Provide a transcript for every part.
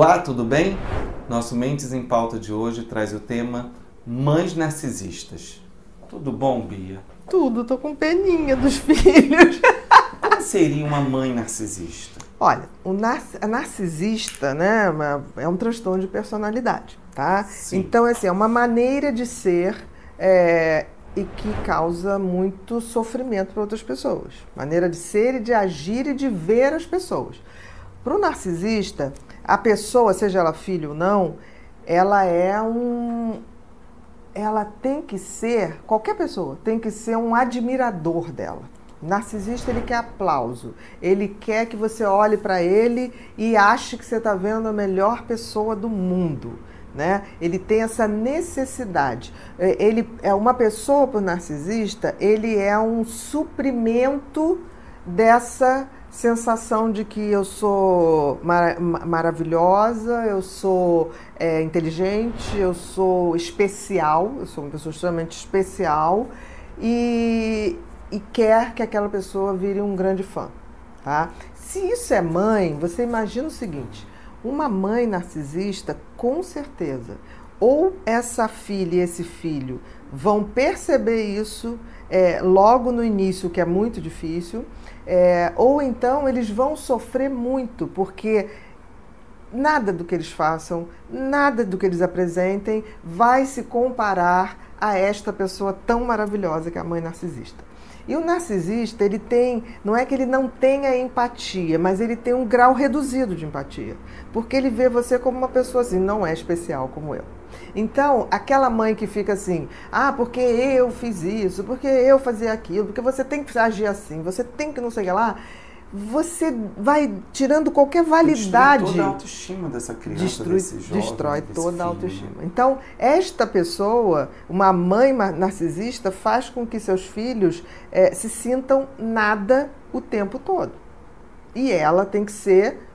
Olá, tudo bem? Nosso Mentes em Pauta de hoje traz o tema Mães Narcisistas. Tudo bom, Bia? Tudo, tô com peninha dos filhos. Como seria uma mãe narcisista? Olha, o nar a narcisista, né, é um transtorno de personalidade, tá? Sim. Então, assim, é uma maneira de ser é, e que causa muito sofrimento para outras pessoas. Maneira de ser e de agir e de ver as pessoas. Para o narcisista, a pessoa, seja ela filho ou não, ela é um. Ela tem que ser, qualquer pessoa, tem que ser um admirador dela. Narcisista, ele quer aplauso. Ele quer que você olhe para ele e ache que você está vendo a melhor pessoa do mundo. Né? Ele tem essa necessidade. É, ele é uma pessoa para o narcisista, ele é um suprimento dessa sensação de que eu sou mar maravilhosa, eu sou é, inteligente, eu sou especial, eu sou uma pessoa extremamente especial e, e quer que aquela pessoa vire um grande fã. Tá? Se isso é mãe, você imagina o seguinte: uma mãe narcisista, com certeza, ou essa filha e esse filho vão perceber isso é, logo no início, que é muito difícil, é, ou então eles vão sofrer muito, porque nada do que eles façam, nada do que eles apresentem vai se comparar a esta pessoa tão maravilhosa que é a mãe narcisista. E o narcisista, ele tem, não é que ele não tenha empatia, mas ele tem um grau reduzido de empatia. Porque ele vê você como uma pessoa assim, não é especial como eu. Então, aquela mãe que fica assim, ah, porque eu fiz isso, porque eu fazia aquilo, porque você tem que agir assim, você tem que não sei o que lá, você vai tirando qualquer validade. Destrói toda a autoestima dessa criança, Destrui, jovem, destrói toda a filho, autoestima. né? Então, esta pessoa, uma mãe narcisista, faz com que seus filhos eh, se sintam nada o tempo todo. E ela tem que ser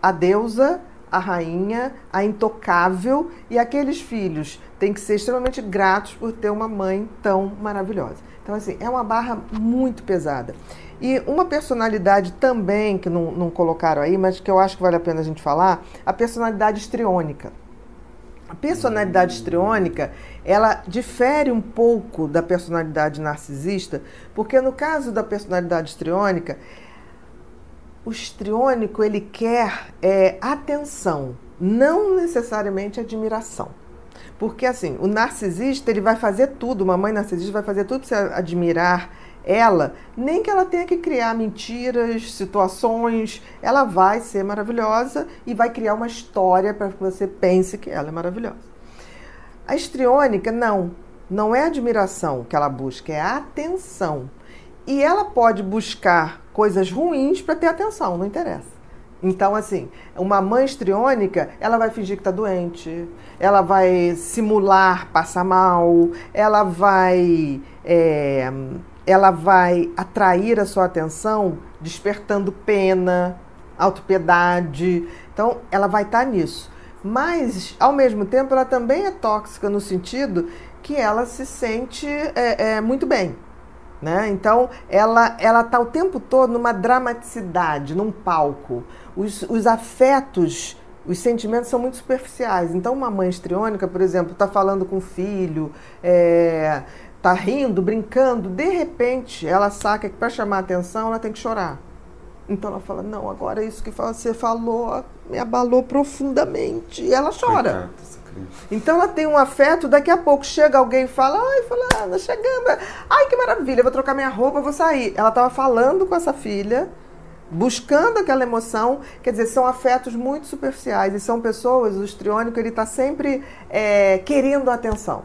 a deusa, a rainha, a intocável, e aqueles filhos têm que ser extremamente gratos por ter uma mãe tão maravilhosa. Então, assim, é uma barra muito pesada. E uma personalidade também, que não, não colocaram aí, mas que eu acho que vale a pena a gente falar, a personalidade histriônica. A personalidade histriônica, ela difere um pouco da personalidade narcisista, porque no caso da personalidade histriônica, o histriônico ele quer é, atenção, não necessariamente admiração. Porque assim, o narcisista ele vai fazer tudo, uma mãe narcisista vai fazer tudo para admirar ela, nem que ela tenha que criar mentiras, situações, ela vai ser maravilhosa e vai criar uma história para que você pense que ela é maravilhosa. A histriônica, não, não é admiração que ela busca, é atenção. E ela pode buscar coisas ruins para ter atenção, não interessa. Então, assim, uma mãe histriônica, ela vai fingir que está doente, ela vai simular passar mal, ela vai, é, ela vai atrair a sua atenção despertando pena, autopiedade. Então, ela vai estar tá nisso. Mas, ao mesmo tempo, ela também é tóxica no sentido que ela se sente é, é, muito bem. Né? Então, ela ela está o tempo todo numa dramaticidade, num palco. Os, os afetos, os sentimentos são muito superficiais. Então, uma mãe histriônica, por exemplo, está falando com o filho, é, tá rindo, brincando, de repente ela saca que para chamar a atenção ela tem que chorar. Então ela fala: Não, agora isso que você falou me abalou profundamente. E ela chora. Criança. Então ela tem um afeto, daqui a pouco chega alguém e fala, ai, fulana, chegando. Ai, que maravilha, vou trocar minha roupa, vou sair. Ela estava falando com essa filha, buscando aquela emoção. Quer dizer, são afetos muito superficiais e são pessoas, o histriônico, ele está sempre é, querendo atenção.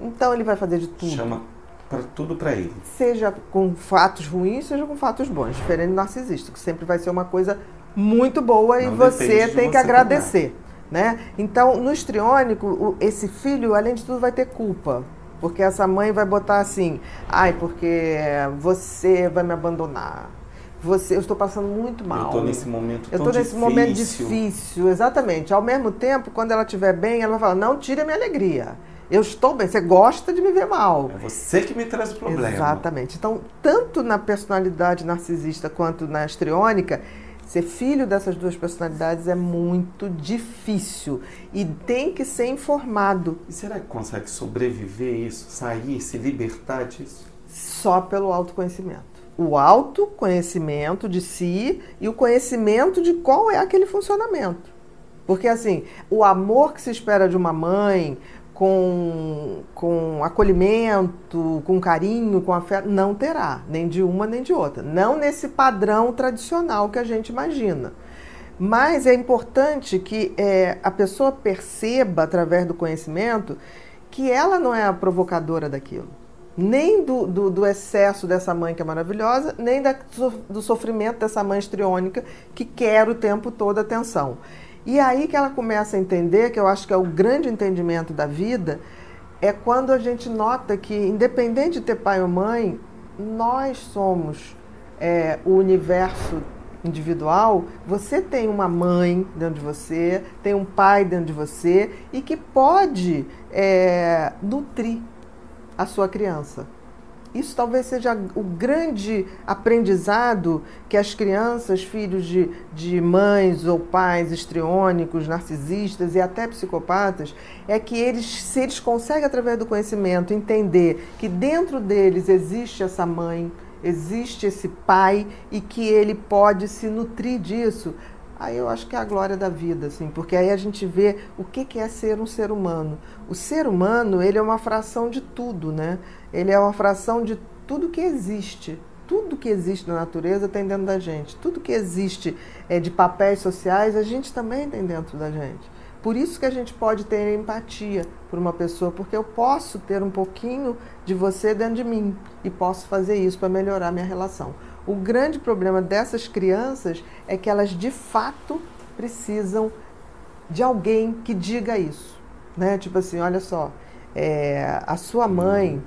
Então ele vai fazer de tudo. Chama pra tudo para ele. Seja com fatos ruins, seja com fatos bons. Diferente do narcisista, que sempre vai ser uma coisa muito boa e Não você depende de tem que você agradecer. Né? Então, no histriônico, esse filho, além de tudo, vai ter culpa. Porque essa mãe vai botar assim, ai, porque você vai me abandonar. Você, eu estou passando muito mal. Eu tô nesse momento Eu tô nesse difícil. momento difícil, exatamente. Ao mesmo tempo, quando ela estiver bem, ela vai falar: não tire a minha alegria. Eu estou bem. Você gosta de me ver mal. É você que me traz o problema. Exatamente. Então, tanto na personalidade narcisista quanto na histriônica, Ser filho dessas duas personalidades é muito difícil e tem que ser informado. E será que consegue sobreviver isso, sair, se libertar disso? Só pelo autoconhecimento. O autoconhecimento de si e o conhecimento de qual é aquele funcionamento. Porque assim, o amor que se espera de uma mãe, com, com acolhimento, com carinho, com afeto, não terá, nem de uma nem de outra. Não nesse padrão tradicional que a gente imagina. Mas é importante que é, a pessoa perceba, através do conhecimento, que ela não é a provocadora daquilo. Nem do, do, do excesso dessa mãe que é maravilhosa, nem da, do sofrimento dessa mãe estriônica que quer o tempo todo atenção. E aí que ela começa a entender, que eu acho que é o grande entendimento da vida, é quando a gente nota que, independente de ter pai ou mãe, nós somos é, o universo individual. Você tem uma mãe dentro de você, tem um pai dentro de você e que pode é, nutrir a sua criança. Isso talvez seja o grande aprendizado que as crianças, filhos de, de mães ou pais estriônicos, narcisistas e até psicopatas, é que eles, se eles conseguem, através do conhecimento, entender que dentro deles existe essa mãe, existe esse pai e que ele pode se nutrir disso, Aí eu acho que é a glória da vida, assim, porque aí a gente vê o que, é ser um ser humano. O ser humano, ele é uma fração de tudo, né? Ele é uma fração de tudo que existe. Tudo que existe na natureza tem dentro da gente. Tudo que existe é, de papéis sociais, a gente também tem dentro da gente. Por isso que a gente pode ter empatia por uma pessoa, porque eu posso ter um pouquinho de você dentro de mim e posso fazer isso para melhorar minha relação. O grande problema dessas crianças é que elas de fato precisam de alguém que diga isso, né? Tipo assim, olha só, é, a sua mãe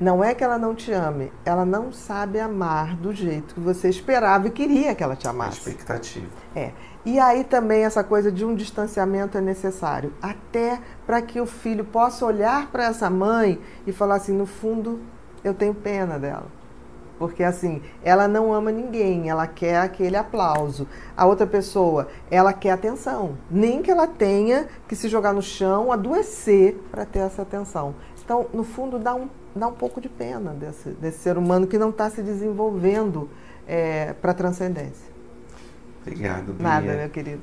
não é que ela não te ame, ela não sabe amar do jeito que você esperava e queria que ela te amasse. A expectativa. É. E aí também essa coisa de um distanciamento é necessário, até para que o filho possa olhar para essa mãe e falar assim, no fundo, eu tenho pena dela. Porque assim, ela não ama ninguém, ela quer aquele aplauso. A outra pessoa, ela quer atenção. Nem que ela tenha que se jogar no chão, adoecer para ter essa atenção. Então, no fundo, dá um, dá um pouco de pena desse, desse ser humano que não está se desenvolvendo é, para a transcendência. Obrigado, Bia. Nada, meu querido.